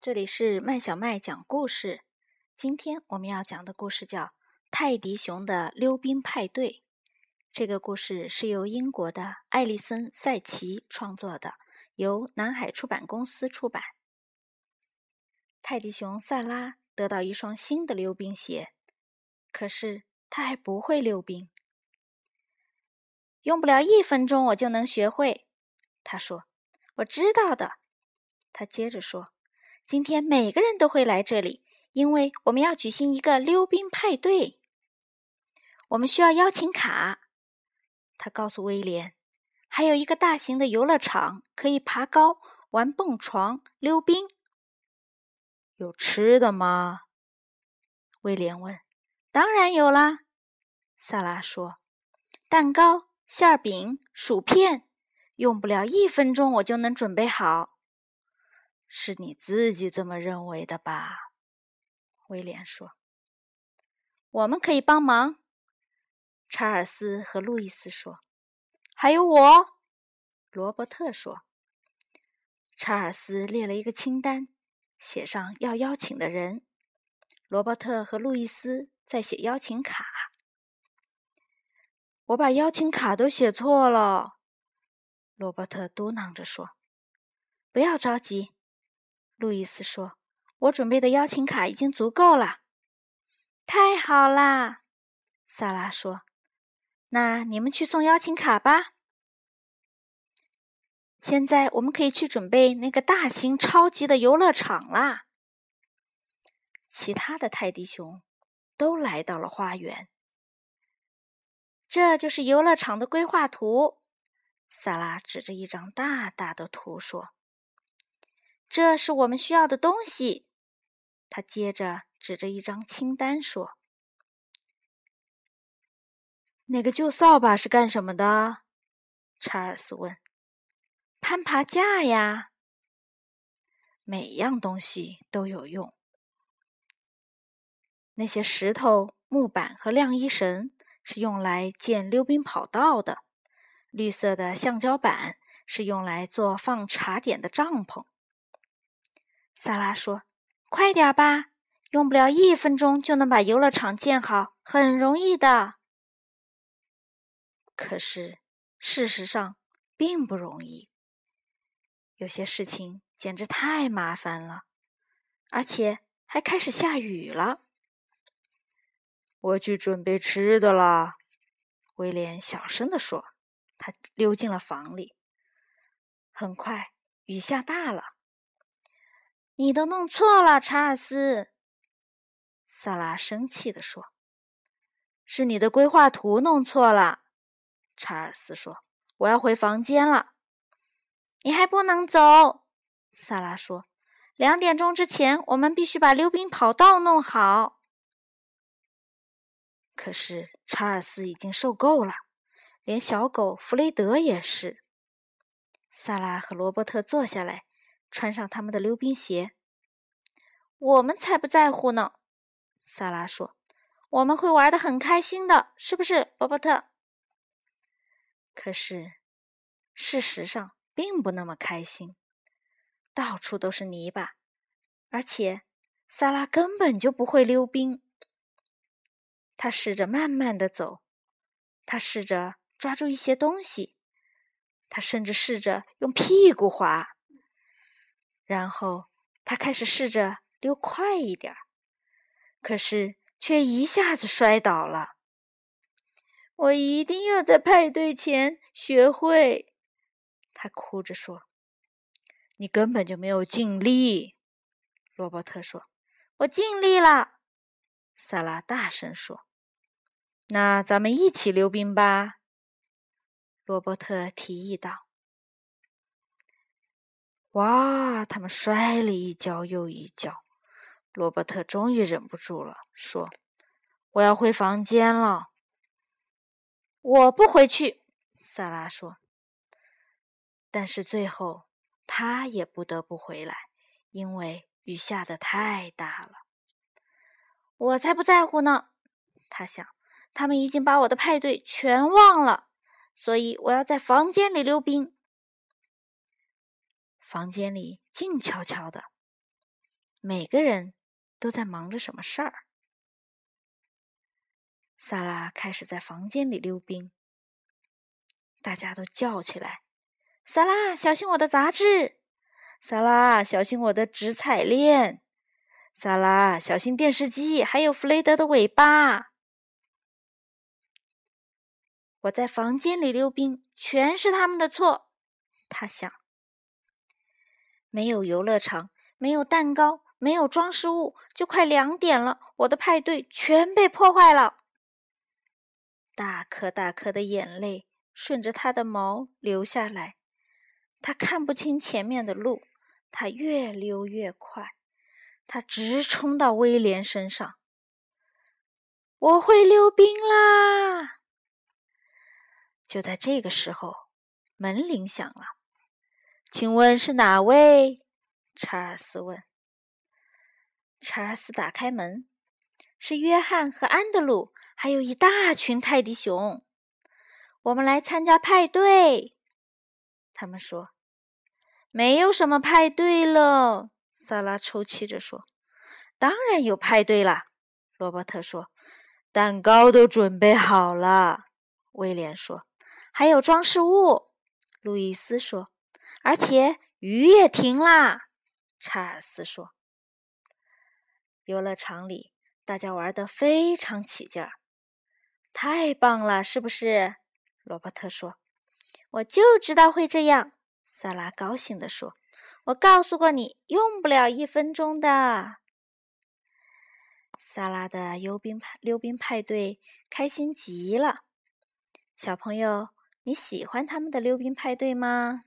这里是麦小麦讲故事。今天我们要讲的故事叫《泰迪熊的溜冰派对》。这个故事是由英国的艾丽森·塞奇创作的，由南海出版公司出版。泰迪熊萨拉得到一双新的溜冰鞋，可是他还不会溜冰。用不了一分钟，我就能学会。他说：“我知道的。”他接着说。今天每个人都会来这里，因为我们要举行一个溜冰派对。我们需要邀请卡。他告诉威廉，还有一个大型的游乐场，可以爬高、玩蹦床、溜冰。有吃的吗？威廉问。当然有啦，萨拉说。蛋糕、馅饼、薯片，用不了一分钟，我就能准备好。是你自己这么认为的吧？威廉说：“我们可以帮忙。”查尔斯和路易斯说：“还有我。”罗伯特说。查尔斯列了一个清单，写上要邀请的人。罗伯特和路易斯在写邀请卡。我把邀请卡都写错了，罗伯特嘟囔着说：“不要着急。”路易斯说：“我准备的邀请卡已经足够了。”太好啦，萨拉说：“那你们去送邀请卡吧。现在我们可以去准备那个大型超级的游乐场啦。”其他的泰迪熊都来到了花园。这就是游乐场的规划图。萨拉指着一张大大的图说。这是我们需要的东西。他接着指着一张清单说：“那个旧扫把是干什么的？”查尔斯问。“攀爬架呀。”每样东西都有用。那些石头、木板和晾衣绳是用来建溜冰跑道的。绿色的橡胶板是用来做放茶点的帐篷。萨拉说：“快点吧，用不了一分钟就能把游乐场建好，很容易的。”可是，事实上并不容易。有些事情简直太麻烦了，而且还开始下雨了。我去准备吃的了，威廉小声地说。他溜进了房里。很快，雨下大了。你都弄错了，查尔斯。萨拉生气地说：“是你的规划图弄错了。”查尔斯说：“我要回房间了。”你还不能走，萨拉说：“两点钟之前，我们必须把溜冰跑道弄好。”可是查尔斯已经受够了，连小狗弗雷德也是。萨拉和罗伯特坐下来。穿上他们的溜冰鞋，我们才不在乎呢。萨拉说：“我们会玩的很开心的，是不是，罗伯特？”可是，事实上并不那么开心。到处都是泥巴，而且萨拉根本就不会溜冰。他试着慢慢的走，他试着抓住一些东西，他甚至试着用屁股滑。然后他开始试着溜快一点儿，可是却一下子摔倒了。我一定要在派对前学会，他哭着说：“你根本就没有尽力。”罗伯特说：“我尽力了。”萨拉大声说：“那咱们一起溜冰吧。”罗伯特提议道。哇！他们摔了一跤又一跤。罗伯特终于忍不住了，说：“我要回房间了。”“我不回去。”萨拉说。但是最后，他也不得不回来，因为雨下的太大了。我才不在乎呢，他想。他们已经把我的派对全忘了，所以我要在房间里溜冰。房间里静悄悄的，每个人都在忙着什么事儿。萨拉开始在房间里溜冰，大家都叫起来：“萨拉，小心我的杂志！萨拉，小心我的纸彩链！萨拉，小心电视机，还有弗雷德的尾巴！”我在房间里溜冰，全是他们的错。他想，没有游乐场，没有蛋糕，没有装饰物，就快两点了。我的派对全被破坏了。大颗大颗的眼泪顺着他的毛流下来，他看不清前面的路，他越溜越快，他直冲到威廉身上。我会溜冰啦！就在这个时候，门铃响了。请问是哪位？查尔斯问。查尔斯打开门，是约翰和安德鲁，还有一大群泰迪熊。我们来参加派对。他们说：“没有什么派对了。”萨拉抽泣着说：“当然有派对啦。”罗伯特说：“蛋糕都准备好了。”威廉说。还有装饰物，路易斯说，而且雨也停啦。查尔斯说：“游乐场里大家玩的非常起劲儿，太棒了，是不是？”罗伯特说：“我就知道会这样。”萨拉高兴地说：“我告诉过你，用不了一分钟的。”萨拉的溜冰派溜冰派对开心极了，小朋友。你喜欢他们的溜冰派对吗？